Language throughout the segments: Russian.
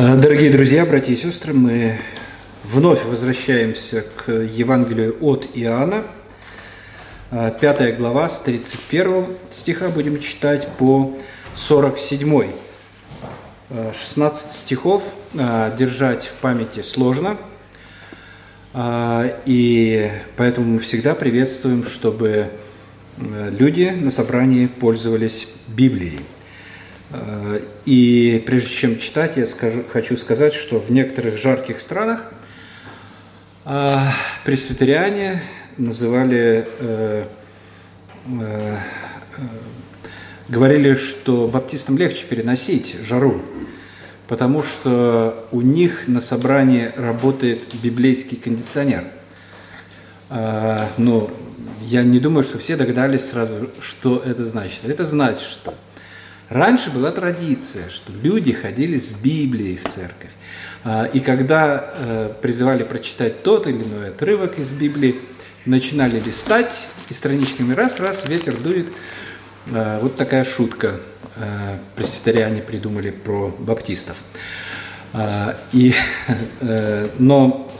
Э, дорогие друзья, братья и сестры, мы вновь возвращаемся к Евангелию от Иоанна. Э, пятая глава с 31 стиха будем читать по 47. 16 э, стихов держать в памяти сложно, и поэтому мы всегда приветствуем, чтобы люди на собрании пользовались Библией. Э, и прежде чем читать, я скажу, хочу сказать, что в некоторых жарких странах э, пресвитериане называли, э, говорили, что баптистам легче переносить жару, потому что у них на собрании работает библейский кондиционер. Но я не думаю, что все догадались сразу, что это значит. Это значит, что Раньше была традиция, что люди ходили с Библией в церковь. А, и когда э, призывали прочитать тот или иной отрывок из Библии, начинали листать, и страничками раз-раз ветер дует. А, вот такая шутка э, пресвитериане придумали про баптистов. А, и, э, но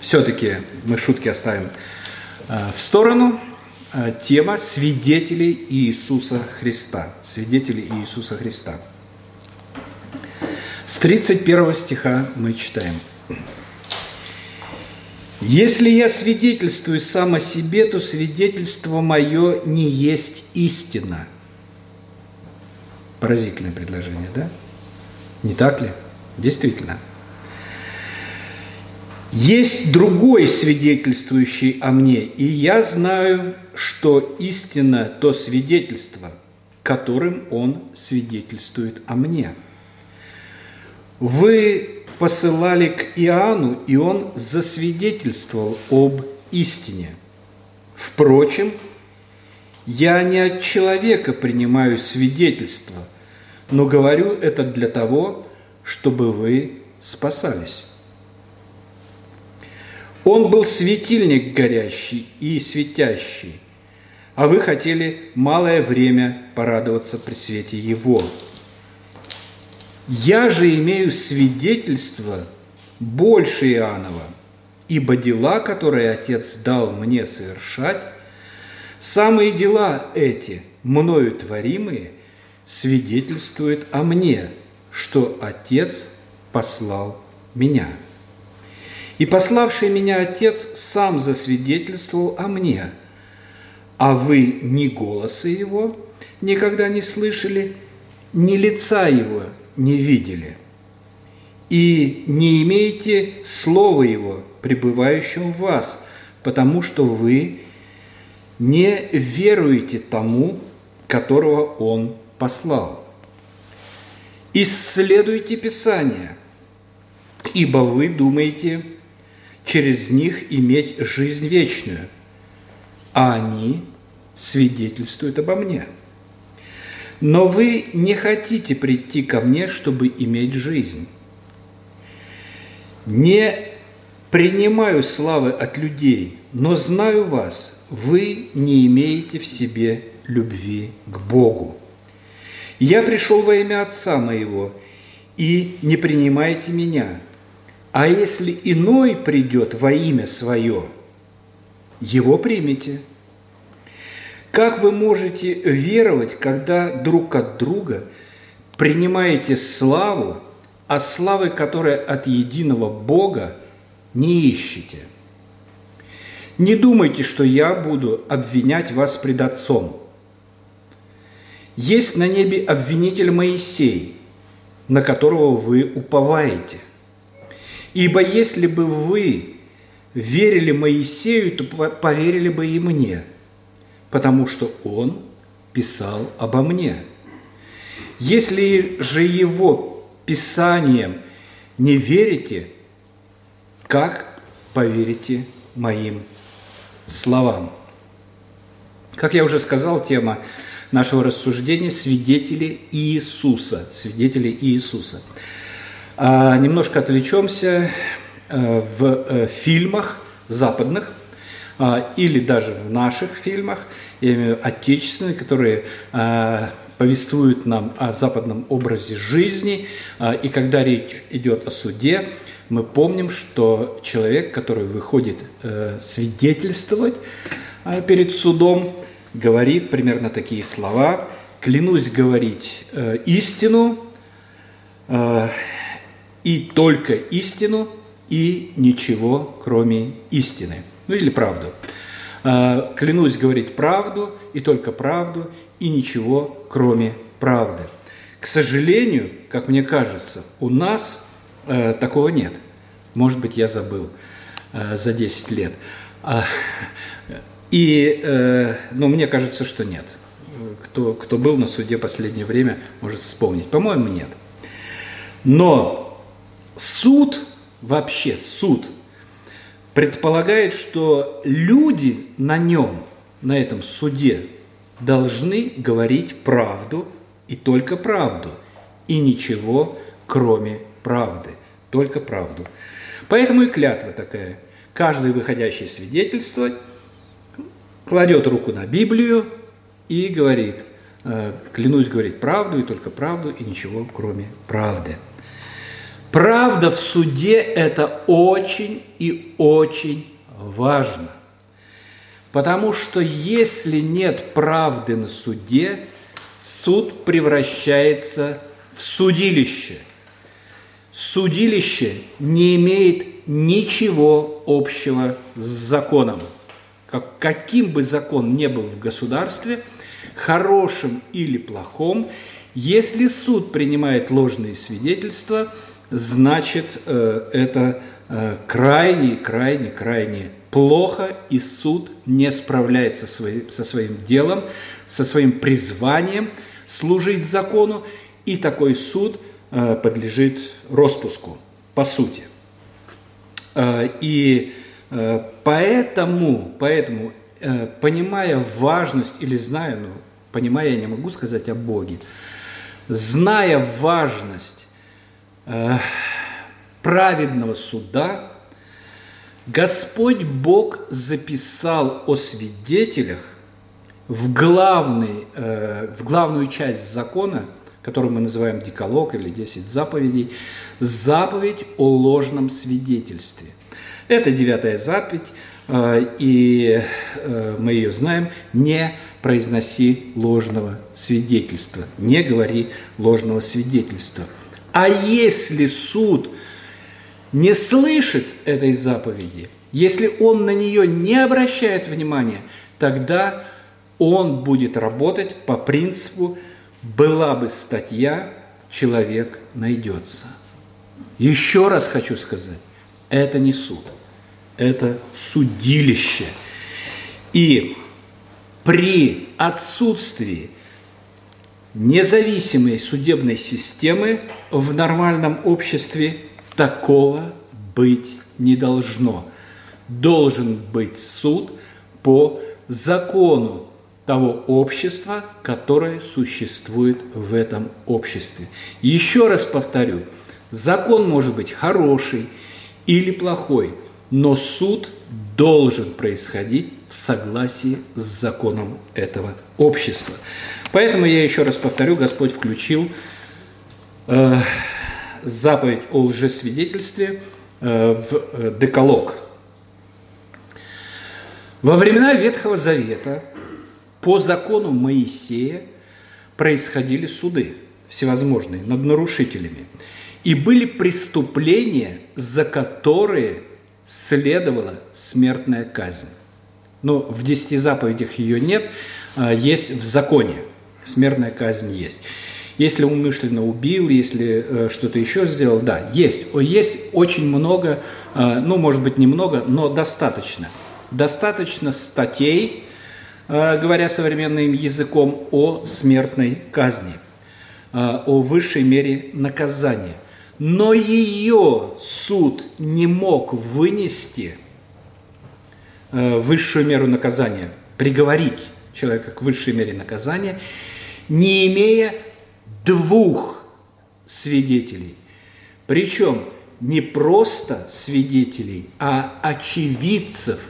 все-таки мы шутки оставим в сторону – тема свидетелей Иисуса Христа. Свидетелей Иисуса Христа. С 31 стиха мы читаем. «Если я свидетельствую сам о себе, то свидетельство мое не есть истина». Поразительное предложение, да? Не так ли? Действительно. Есть другой свидетельствующий о мне, и я знаю, что истина – то свидетельство, которым он свидетельствует о мне. Вы посылали к Иоанну, и он засвидетельствовал об истине. Впрочем, я не от человека принимаю свидетельство, но говорю это для того, чтобы вы спасались. Он был светильник горящий и светящий, а вы хотели малое время порадоваться при свете Его. Я же имею свидетельство больше Иоаннова, ибо дела, которые Отец дал мне совершать, самые дела эти, мною творимые, свидетельствуют о мне, что Отец послал меня». И пославший меня Отец сам засвидетельствовал о мне, а вы ни голоса его никогда не слышали, ни лица его не видели, и не имеете слова его, пребывающего в вас, потому что вы не веруете тому, которого он послал. Исследуйте Писание, ибо вы думаете, через них иметь жизнь вечную, а они свидетельствуют обо мне. Но вы не хотите прийти ко мне, чтобы иметь жизнь. Не принимаю славы от людей, но знаю вас, вы не имеете в себе любви к Богу. Я пришел во имя Отца моего, и не принимаете меня – а если иной придет во имя свое, его примите. Как вы можете веровать, когда друг от друга принимаете славу, а славы, которая от единого Бога, не ищете? Не думайте, что я буду обвинять вас пред Отцом. Есть на небе обвинитель Моисей, на которого вы уповаете – Ибо если бы вы верили Моисею, то поверили бы и мне, потому что он писал обо мне. Если же его писанием не верите, как поверите моим словам? Как я уже сказал, тема нашего рассуждения – свидетели Иисуса. Свидетели Иисуса. А немножко отвлечемся в э, фильмах западных а, или даже в наших фильмах, я имею в виду отечественные, которые а, повествуют нам о западном образе жизни. И когда речь идет о суде, мы помним, что человек, который выходит свидетельствовать перед судом, говорит примерно такие слова. «Клянусь говорить истину, и только истину, и ничего, кроме истины». Ну или правду. А, клянусь говорить правду и только правду, и ничего, кроме правды. К сожалению, как мне кажется, у нас э, такого нет. Может быть, я забыл э, за 10 лет. А, и, э, но мне кажется, что нет. Кто, кто был на суде последнее время, может вспомнить. По-моему, нет. Но суд, вообще суд – предполагает, что люди на нем, на этом суде, должны говорить правду и только правду, и ничего, кроме правды, только правду. Поэтому и клятва такая. Каждый выходящий свидетельствовать кладет руку на Библию и говорит, «Э, клянусь говорить правду и только правду, и ничего, кроме правды. Правда в суде – это очень и очень важно. Потому что если нет правды на суде, суд превращается в судилище. Судилище не имеет ничего общего с законом. Как, каким бы закон ни был в государстве, хорошим или плохом, если суд принимает ложные свидетельства – значит, э, это э, крайне, крайне, крайне плохо, и суд не справляется со своим делом, со своим призванием служить закону, и такой суд э, подлежит распуску, по сути. И поэтому, поэтому понимая важность, или зная, ну, понимая, я не могу сказать о Боге, зная важность праведного суда, Господь Бог записал о свидетелях в, главный, э, в главную часть закона, которую мы называем деколог или 10 заповедей, заповедь о ложном свидетельстве. Это девятая заповедь, э, и э, мы ее знаем, не произноси ложного свидетельства, не говори ложного свидетельства – а если суд не слышит этой заповеди, если он на нее не обращает внимания, тогда он будет работать по принципу «была бы статья, человек найдется». Еще раз хочу сказать, это не суд, это судилище. И при отсутствии независимой судебной системы в нормальном обществе такого быть не должно. Должен быть суд по закону того общества, которое существует в этом обществе. Еще раз повторю, закон может быть хороший или плохой, но суд должен происходить в согласии с законом этого общества. Поэтому я еще раз повторю, Господь включил э, заповедь о лжесвидетельстве э, в э, деколог. Во времена Ветхого Завета по закону Моисея происходили суды всевозможные над нарушителями. И были преступления, за которые следовала смертная казнь. Но в десяти заповедях ее нет, а есть в законе – смертная казнь есть. Если умышленно убил, если э, что-то еще сделал, да, есть. Есть очень много, э, ну, может быть, немного, но достаточно. Достаточно статей, э, говоря современным языком, о смертной казни, э, о высшей мере наказания. Но ее суд не мог вынести э, высшую меру наказания, приговорить человека к высшей мере наказания – не имея двух свидетелей. Причем не просто свидетелей, а очевидцев,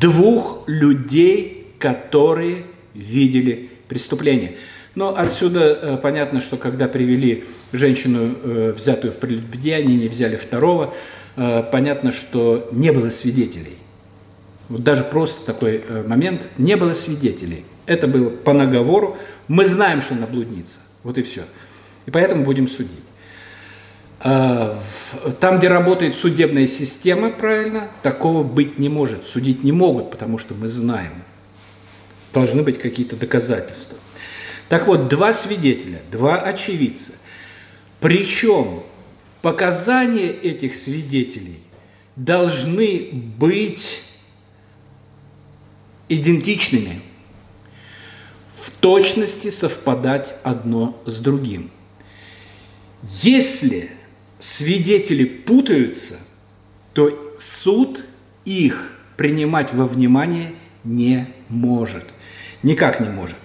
двух людей, которые видели преступление. Но отсюда понятно, что когда привели женщину, взятую в прелюбодеяние, не взяли второго, понятно, что не было свидетелей. Вот даже просто такой момент, не было свидетелей. Это было по наговору. Мы знаем, что она блудница. Вот и все. И поэтому будем судить. А, там, где работает судебная система, правильно, такого быть не может. Судить не могут, потому что мы знаем. Должны быть какие-то доказательства. Так вот, два свидетеля, два очевидца. Причем показания этих свидетелей должны быть идентичными, в точности совпадать одно с другим. Если свидетели путаются, то суд их принимать во внимание не может. Никак не может.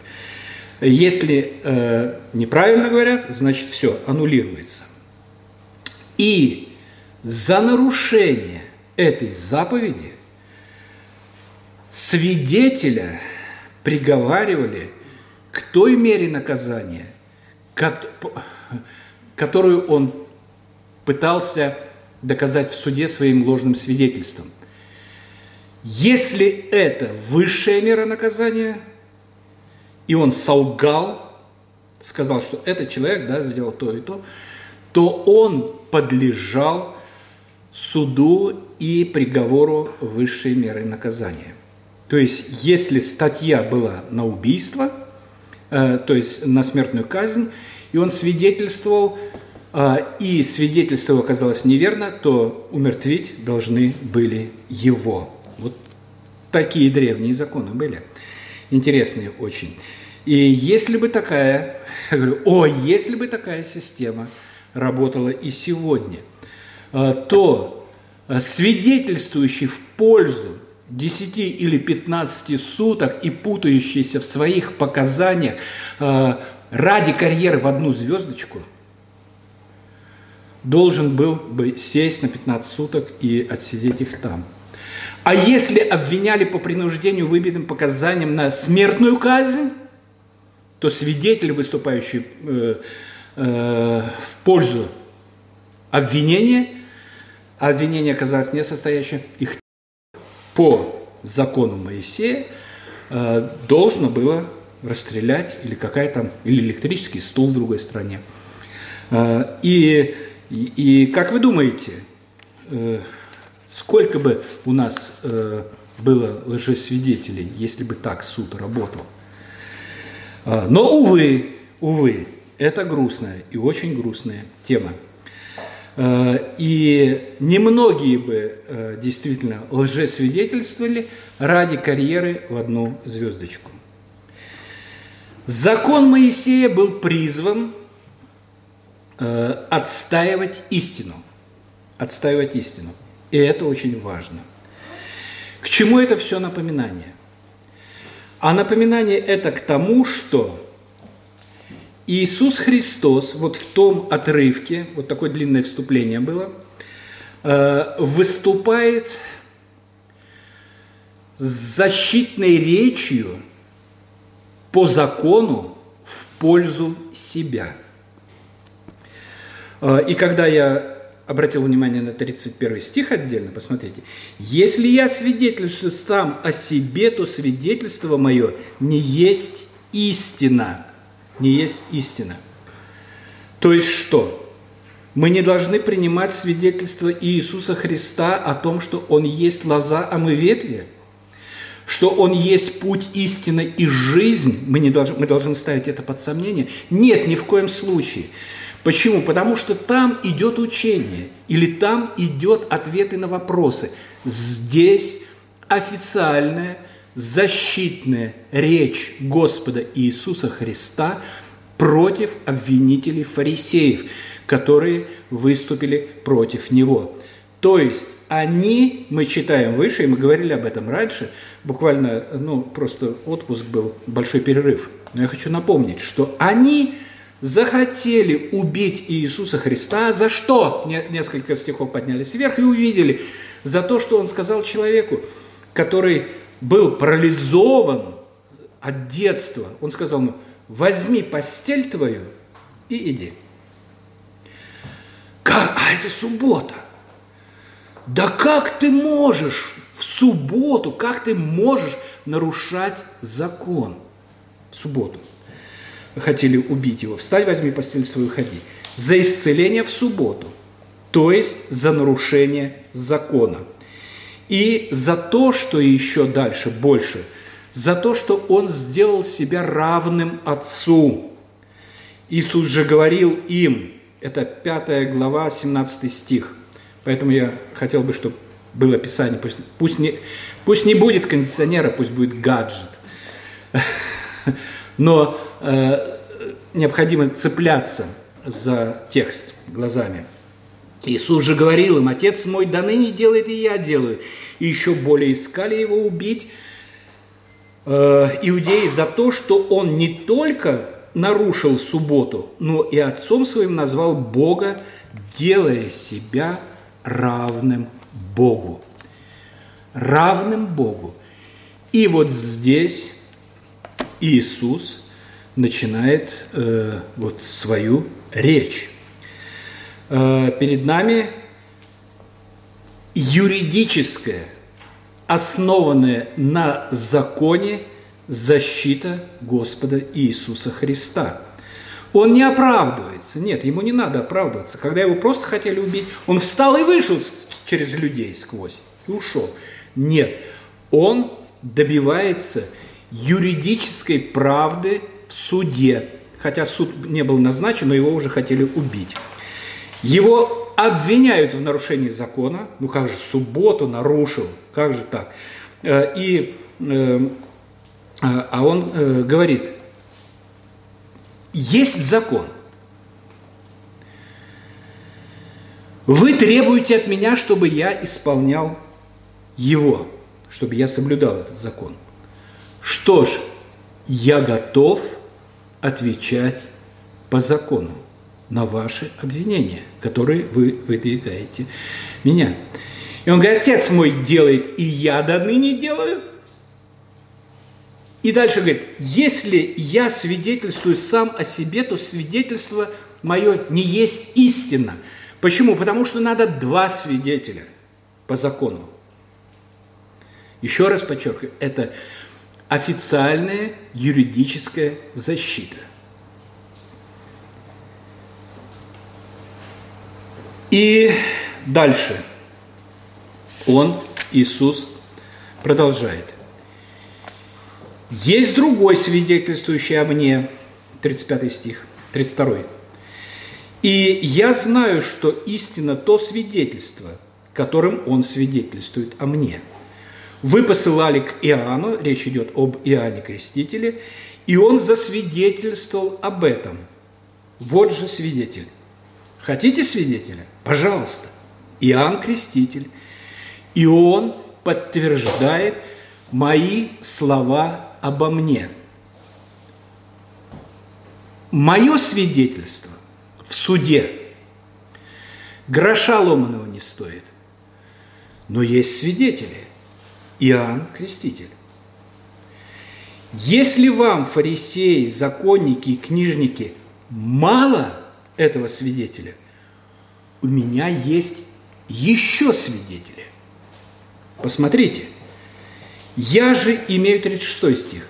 Если э, неправильно говорят, значит все, аннулируется. И за нарушение этой заповеди свидетеля приговаривали той мере наказания, которую он пытался доказать в суде своим ложным свидетельством. Если это высшая мера наказания, и он солгал, сказал, что этот человек да, сделал то и то, то он подлежал суду и приговору высшей меры наказания. То есть, если статья была на убийство, то есть на смертную казнь, и он свидетельствовал а, и свидетельство оказалось неверно, то умертвить должны были его. Вот такие древние законы были. Интересные очень. И если бы такая, я говорю, о, если бы такая система работала и сегодня, а, то свидетельствующий в пользу 10 или 15 суток и путающийся в своих показаниях а, ради карьеры в одну звездочку – должен был бы сесть на 15 суток и отсидеть их там. А если обвиняли по принуждению выбитым показаниям на смертную казнь, то свидетели, выступающие э, э, в пользу обвинения, а обвинение оказалось несостоящим, их по закону Моисея э, должно было расстрелять или какая там, или электрический стул в другой стране. Э, и и, и как вы думаете, э, сколько бы у нас э, было лжесвидетелей, если бы так суд работал? Но, увы, увы, это грустная и очень грустная тема. Э, и немногие бы э, действительно лжесвидетельствовали ради карьеры в одну звездочку. Закон Моисея был призван Э, отстаивать истину. Отстаивать истину. И это очень важно. К чему это все напоминание? А напоминание это к тому, что Иисус Христос, вот в том отрывке, вот такое длинное вступление было, э, выступает с защитной речью по закону в пользу себя – а, и когда я обратил внимание на 31 стих отдельно, посмотрите. «Если я свидетельствую сам о себе, то свидетельство мое не есть истина». Не есть истина. То есть что? Мы не должны принимать свидетельство Иисуса Христа о том, что Он есть лоза, а мы ветви? Что Он есть путь истины и жизнь? Мы, не должны, мы должны ставить это под сомнение? Нет, ни в коем случае. Почему? Потому что там идет учение, или там идет ответы на вопросы. Здесь официальная, защитная речь Господа Иисуса Христа против обвинителей фарисеев, которые выступили против Него. То есть они, мы читаем выше, и мы говорили об этом раньше, буквально, ну, просто отпуск был, большой перерыв. Но я хочу напомнить, что они захотели убить Иисуса Христа. За что? Несколько стихов поднялись вверх и увидели. За то, что он сказал человеку, который был парализован от детства. Он сказал ему, возьми постель твою и иди. Как? А это суббота. Да как ты можешь в субботу, как ты можешь нарушать закон в субботу? Хотели убить его. Встань, возьми постель свою, ходи. За исцеление в субботу, то есть за нарушение закона. И за то, что еще дальше, больше, за то, что он сделал себя равным Отцу. Иисус же говорил им, это 5 глава, 17 стих. Поэтому я хотел бы, чтобы было Писание. Пусть, пусть, не, пусть не будет кондиционера, пусть будет гаджет. Но э, необходимо цепляться за текст глазами. Иисус же говорил им, Отец мой до ныне делает, и я делаю. И еще более искали его убить э, иудеи за то, что он не только нарушил субботу, но и отцом своим назвал Бога, делая себя равным Богу. Равным Богу. И вот здесь Иисус начинает э, вот свою речь. Э, перед нами юридическая, основанная на законе защита Господа Иисуса Христа. Он не оправдывается. Нет, ему не надо оправдываться. Когда его просто хотели убить, он встал и вышел через людей сквозь и ушел. Нет, он добивается юридической правды в суде. Хотя суд не был назначен, но его уже хотели убить. Его обвиняют в нарушении закона. Ну как же, субботу нарушил, как же так? Э, и э, а, а он э, говорит, есть закон. Вы требуете от меня, чтобы я исполнял его, чтобы я соблюдал этот закон. Что ж, я готов отвечать по закону на ваши обвинения, которые вы выдвигаете меня. И он говорит, отец мой делает, и я до ныне делаю. И дальше говорит, если я свидетельствую сам о себе, то свидетельство мое не есть истина. Почему? Потому что надо два свидетеля по закону. Еще раз подчеркиваю, это официальная юридическая защита. И дальше он, Иисус, продолжает. Есть другой свидетельствующий о мне, 35 стих, 32. И я знаю, что истина то свидетельство, которым он свидетельствует о мне. Вы посылали к Иоанну, речь идет об Иоанне Крестителе, и он засвидетельствовал об этом. Вот же свидетель. Хотите свидетеля? Пожалуйста. Иоанн Креститель. И он подтверждает мои слова обо мне. Мое свидетельство в суде гроша ломаного не стоит. Но есть свидетели. Иоанн Креститель. Если вам, фарисеи, законники и книжники, мало этого свидетеля, у меня есть еще свидетели. Посмотрите – я же имею 36 стих.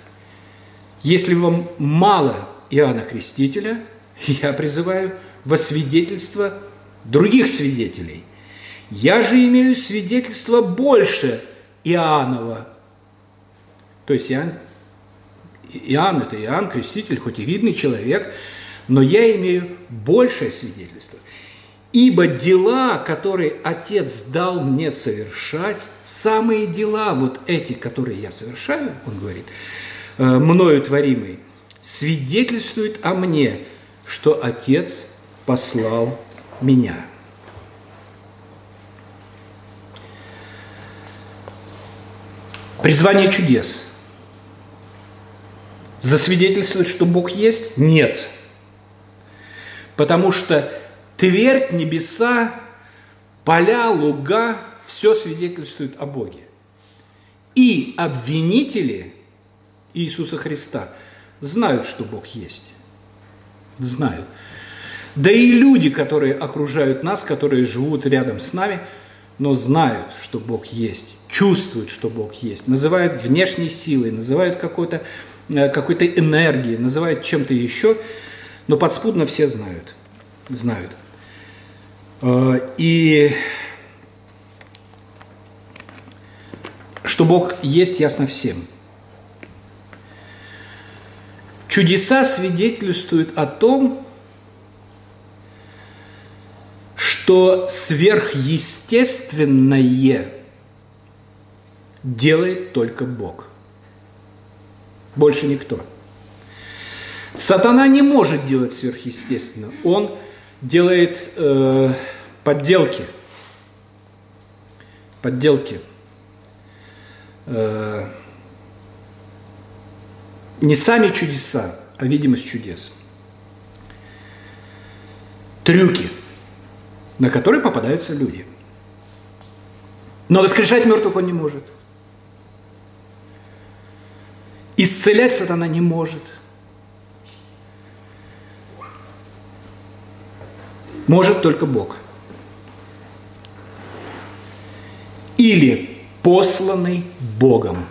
Если вам мало Иоанна Крестителя, я призываю во свидетельство других свидетелей. Я же имею свидетельство больше Иоаннова. То есть Иоанн, Иоанн – это Иоанн Креститель, хоть и видный человек, но я имею большее свидетельство. Ибо дела, которые Отец дал мне совершать, самые дела, вот эти, которые я совершаю, он говорит, э, мною творимые, свидетельствуют о мне, что Отец послал меня. Призвание чудес. Засвидетельствовать, что Бог есть? Нет. Потому что Твердь, небеса, поля, луга – все свидетельствует о Боге. И обвинители Иисуса Христа знают, что Бог есть. Знают. Да и люди, которые окружают нас, которые живут рядом с нами, но знают, что Бог есть, чувствуют, что Бог есть, называют внешней силой, называют какой-то э, какой-то энергией, называют чем-то еще, но подспудно все знают, знают. Э, и что Бог есть, ясно всем. Чудеса свидетельствуют о том, что сверхъестественное делает только Бог. Больше никто. Сатана не может делать сверхъестественно. Он делает э, подделки. Подделки. Э, не сами чудеса, а видимость чудес. Трюки, на которые попадаются люди. Но воскрешать мертвых он не может. Исцелять сатана не может. Может только Бог. Или посланный Богом.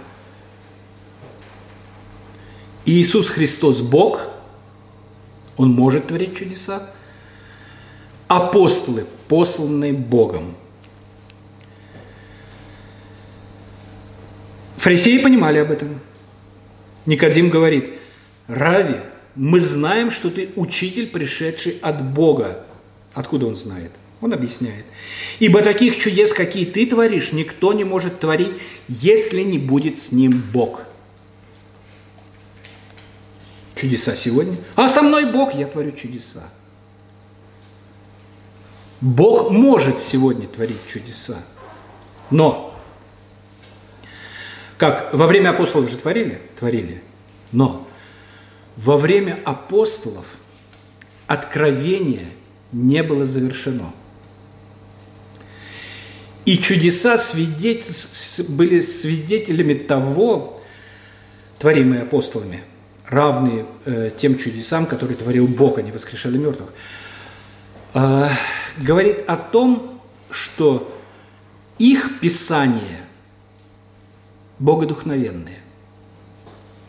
Иисус Христос Бог, Он может творить чудеса. Апостолы, посланные Богом. Фарисеи понимали об этом. Никодим говорит, Рави, мы знаем, что ты учитель, пришедший от Бога. Откуда он знает? Он объясняет. Ибо таких чудес, какие ты творишь, никто не может творить, если не будет с ним Бог. Чудеса сегодня. А со мной Бог, я творю чудеса. Бог может сегодня творить чудеса. Но, как во время апостолов же творили? Творили. Но во время апостолов откровение не было завершено. И чудеса были свидетелями того, творимые апостолами, равные э, тем чудесам, которые творил Бог, они воскрешали мертвых, э, говорит о том, что их писания богодухновенные.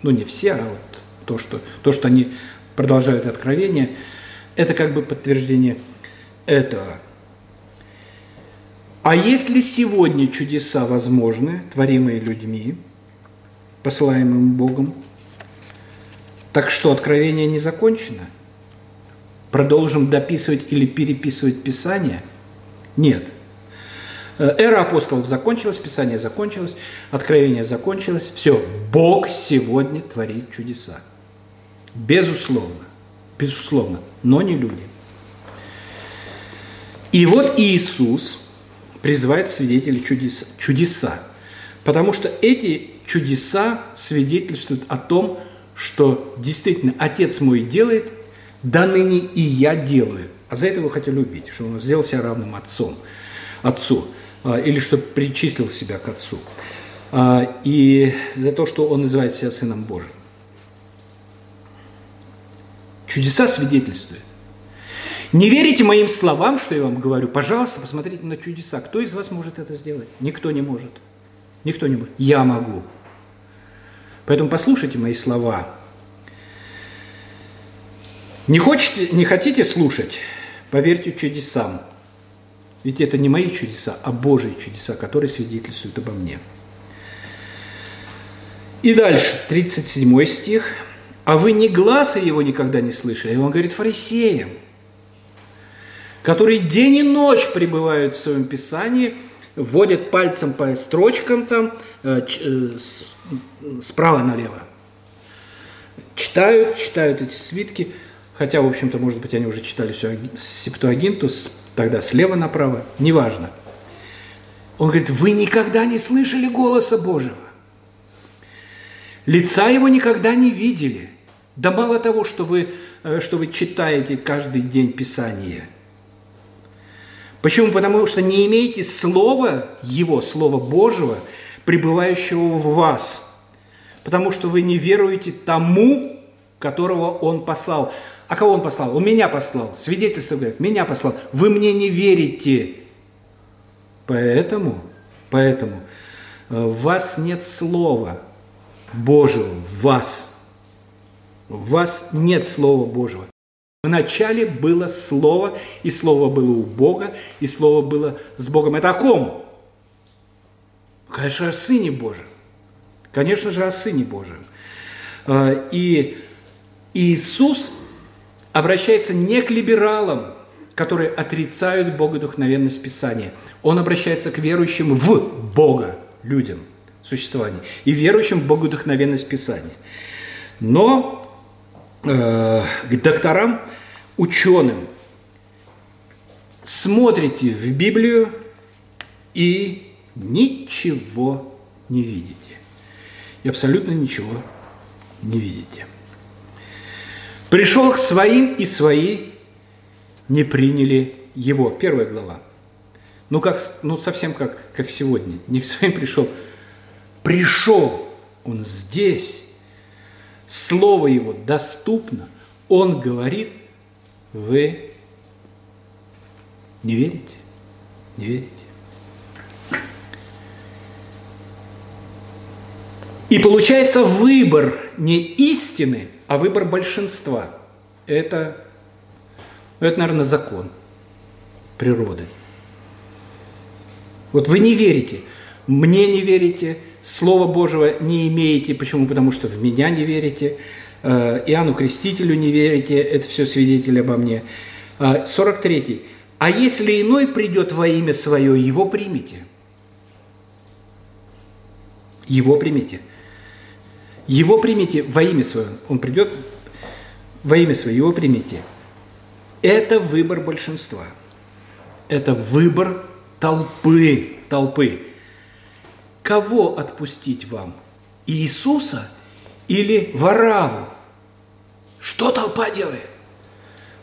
Ну, не все, а вот то, что, то, что они продолжают откровение, это как бы подтверждение этого – а если сегодня чудеса возможны, творимые людьми, посылаемым Богом, так что откровение не закончено? Продолжим дописывать или переписывать Писание? Нет. Э, эра апостолов закончилась, Писание закончилось, откровение закончилось. Все, Бог сегодня творит чудеса. Безусловно, безусловно, но не люди. И вот Иисус – призывает свидетелей чудеса, чудеса. Потому что эти чудеса свидетельствуют о том, что действительно Отец мой делает, да ныне и я делаю. А за это его хотели убить, что он сделал себя равным отцом, отцу, а, или что причислил себя к отцу. А, и за то, что он называет себя Сыном Божьим. Чудеса свидетельствуют. Не верите моим словам, что я вам говорю? Пожалуйста, посмотрите на чудеса. Кто из вас может это сделать? Никто не может. Никто не может. Я могу. Поэтому послушайте мои слова. Не, хочете, не хотите слушать? Поверьте чудесам. Ведь это не мои чудеса, а Божьи чудеса, которые свидетельствуют обо мне. И дальше, 37 стих. «А вы ни глаза его никогда не слышали?» И он говорит фарисеям – которые день и ночь пребывают в своем Писании, вводят пальцем по строчкам там э, э, справа налево. Читают, читают эти свитки, хотя, в общем-то, может быть, они уже читали Септуагинту, тогда слева направо, неважно. Он говорит, вы никогда не слышали голоса Божьего. Лица его никогда не видели. Да мало того, что вы, э, что вы читаете каждый день Писание – Почему? Потому что не имеете Слова Его, Слова Божьего, пребывающего в вас. Потому что вы не веруете тому, которого Он послал. А кого Он послал? Он меня послал. Свидетельство говорит, меня послал. Вы мне не верите. Поэтому, поэтому э, в вас нет слова Божьего, в вас. В вас нет слова Божьего. Вначале было Слово, и Слово было у Бога, и Слово было с Богом. Это о ком? Конечно, о Сыне Божьем. Конечно же, о Сыне Божьем. А, и Иисус обращается не к либералам, которые отрицают богодухновенность Писания. Он обращается к верующим в Бога, людям, существованию, и верующим в богодухновенность Писания. Но э, к докторам, ученым, смотрите в Библию и ничего не видите. И абсолютно ничего не видите. Пришел к своим, и свои не приняли его. Первая глава. Ну, как, ну совсем как, как сегодня. Не к своим пришел. Пришел. Он здесь. Слово Его доступно. Он говорит, вы не верите? Не верите? И получается выбор не истины, а выбор большинства. Это, ну, это, наверное, закон природы. Вот вы не верите, мне не верите, Слова Божьего не имеете. Почему? Потому что в меня не верите. Э, Иоанну Крестителю не верите. Это все свидетели обо мне. 43. Э, а если иной придет во имя свое, его примите. Его примите. Его примите во имя свое. Он придет во имя свое, его примите. Это выбор большинства. Это выбор толпы, толпы. Кого отпустить вам? Иисуса или Вараву? Что толпа делает?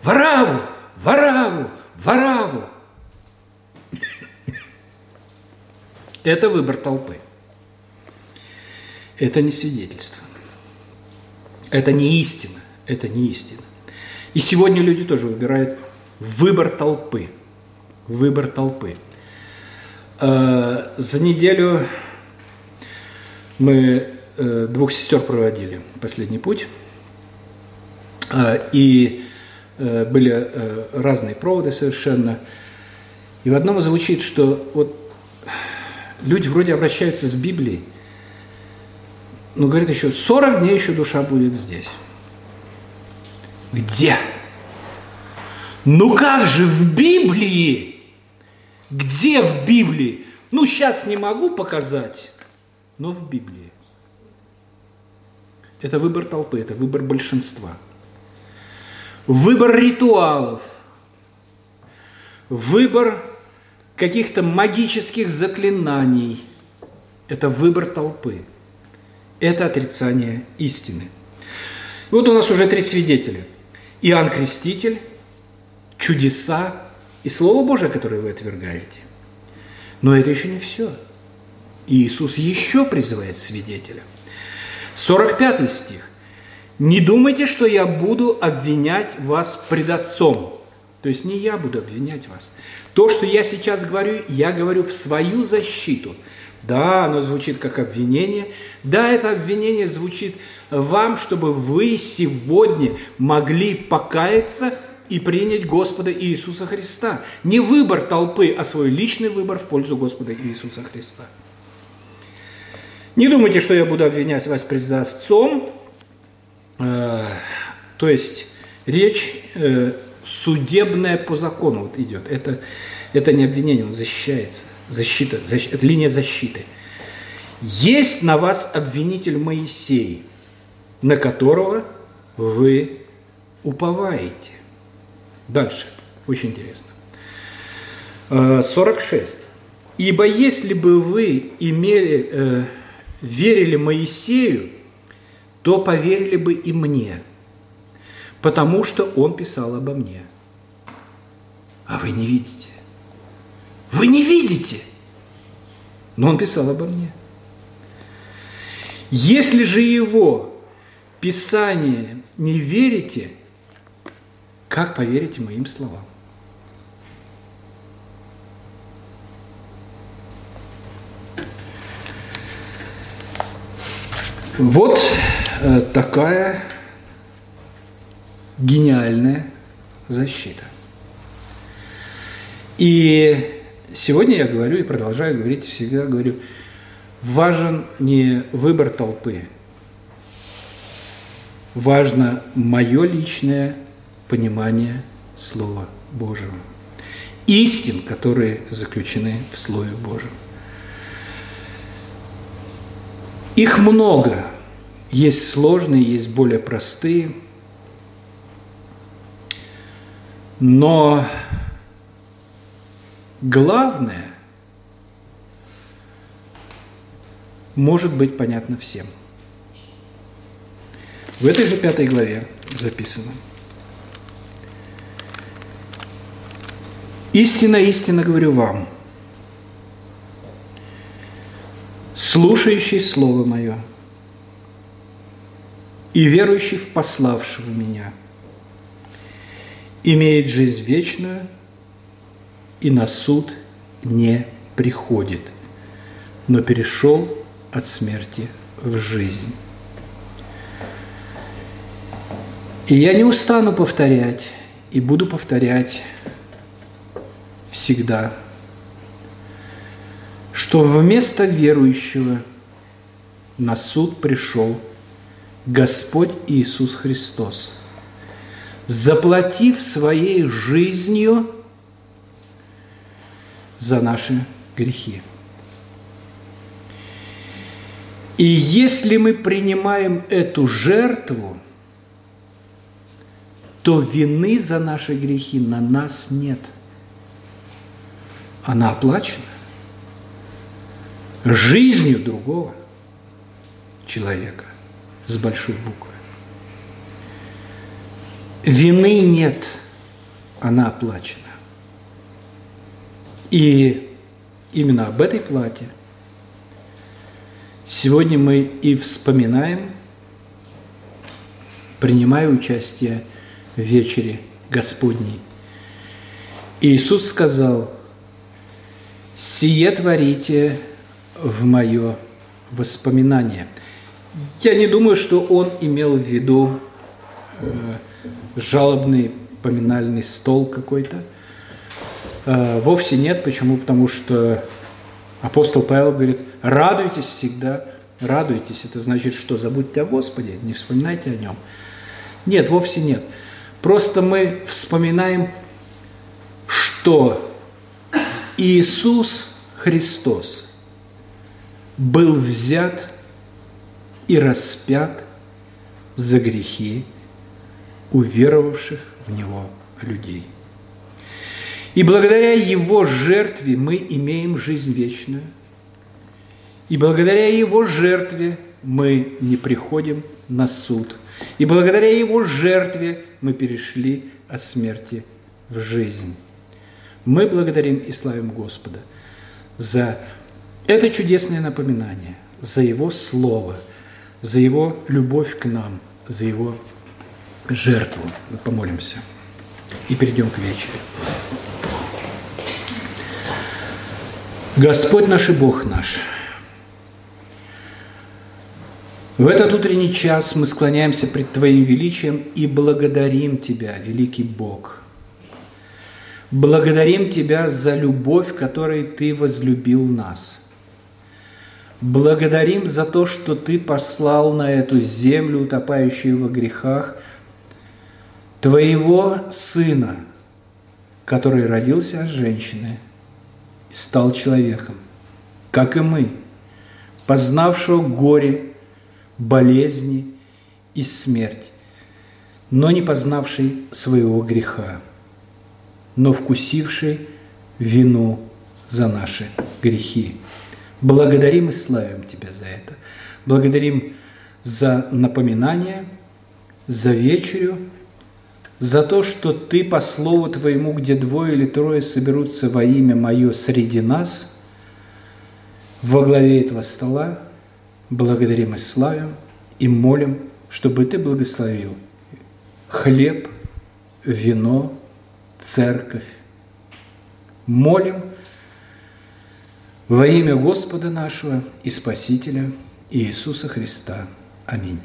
Вараву, Вараву, Вараву. Это выбор толпы. Это не свидетельство. Это не истина. Это не истина. И сегодня люди тоже выбирают выбор толпы. Выбор толпы. Э, за неделю мы э, двух сестер проводили последний путь. Э, и были разные проводы совершенно. И в одном звучит, что вот люди вроде обращаются с Библией, но говорит еще, 40 дней еще душа будет здесь. Где? Ну как же в Библии? Где в Библии? Ну сейчас не могу показать, но в Библии. Это выбор толпы, это выбор большинства. Выбор ритуалов, выбор каких-то магических заклинаний – это выбор толпы – это отрицание истины. Вот у нас уже три свидетеля. Иоанн Креститель, чудеса и Слово Божие, которое вы отвергаете. Но это еще не все. Иисус еще призывает свидетеля. 45 стих. «Не думайте, что я буду обвинять вас пред Отцом». То есть не я буду обвинять вас. То, что я сейчас говорю, я говорю в свою защиту – да, оно звучит как обвинение. Да, это обвинение звучит вам, чтобы вы сегодня могли покаяться и принять Господа Иисуса Христа. Не выбор толпы, а свой личный выбор в пользу Господа Иисуса Христа. Не думайте, что я буду обвинять вас пред Отцом. Э, то есть речь э, судебная по закону вот идет. Это, это не обвинение, он защищается защита, защита, это линия защиты. Есть на вас обвинитель Моисей, на которого вы уповаете. Дальше, очень интересно. 46. Э, «Ибо если бы вы имели, верили Моисею, то поверили бы и мне, потому что он писал обо мне. А вы не видите. Вы не видите. Но он писал обо мне. Если же его Писание не верите, как поверите моим словам? Вот э, такая гениальная защита. И сегодня я говорю и продолжаю говорить, всегда говорю, важен не выбор толпы, важно мое личное понимание Слова Божьего, истин, которые заключены в Слове Божьем. Их много, есть сложные, есть более простые, но главное может быть понятно всем. В этой же пятой главе записано. Истина, истина говорю вам, слушающий Слово Мое и верующий в пославшего Меня имеет жизнь вечную – и на суд не приходит, но перешел от смерти в жизнь. И я не устану повторять, и буду повторять всегда, что вместо верующего на суд пришел Господь Иисус Христос, заплатив своей жизнью за наши грехи. И если мы принимаем эту жертву, то вины за наши грехи на нас нет. Она оплачена жизнью другого человека с большой буквы. Вины нет, она оплачена. И именно об этой плате сегодня мы и вспоминаем, принимая участие в вечере Господней. Иисус сказал, «Сие творите в мое воспоминание». Я не думаю, что он имел в виду э, жалобный поминальный стол какой-то – Э, вовсе нет. Почему? Потому что апостол Павел говорит, радуйтесь всегда, радуйтесь. Это значит, что забудьте о Господе, не вспоминайте о Нем. Нет, вовсе нет. Просто мы вспоминаем, что Иисус Христос был взят и распят за грехи уверовавших в Него людей. И благодаря Его жертве мы имеем жизнь вечную. И благодаря Его жертве мы не приходим на суд. И благодаря Его жертве мы перешли от смерти в жизнь. Мы благодарим и славим Господа за это чудесное напоминание, за Его Слово, за Его любовь к нам, за Его жертву. Мы помолимся и перейдем к вечере. Господь наш и Бог наш, в этот утренний час мы склоняемся пред Твоим величием и благодарим Тебя, великий Бог. Благодарим Тебя за любовь, которой Ты возлюбил нас. Благодарим за то, что Ты послал на эту землю, утопающую во грехах, Твоего Сына, который родился от женщины – стал человеком, как и мы, познавшего горе, болезни и смерть, но не познавший своего греха, но вкусивший вину за наши грехи. Благодарим и славим Тебя за это. Благодарим за напоминание, за вечерю, за то, что Ты по Слову Твоему, где двое или трое соберутся во имя Мое среди нас, во главе этого стола, благодарим и славим, и молим чтобы Ты благословил хлеб, вино, церковь. Молим во имя Господа нашего и Спасителя Иисуса Христа. Аминь.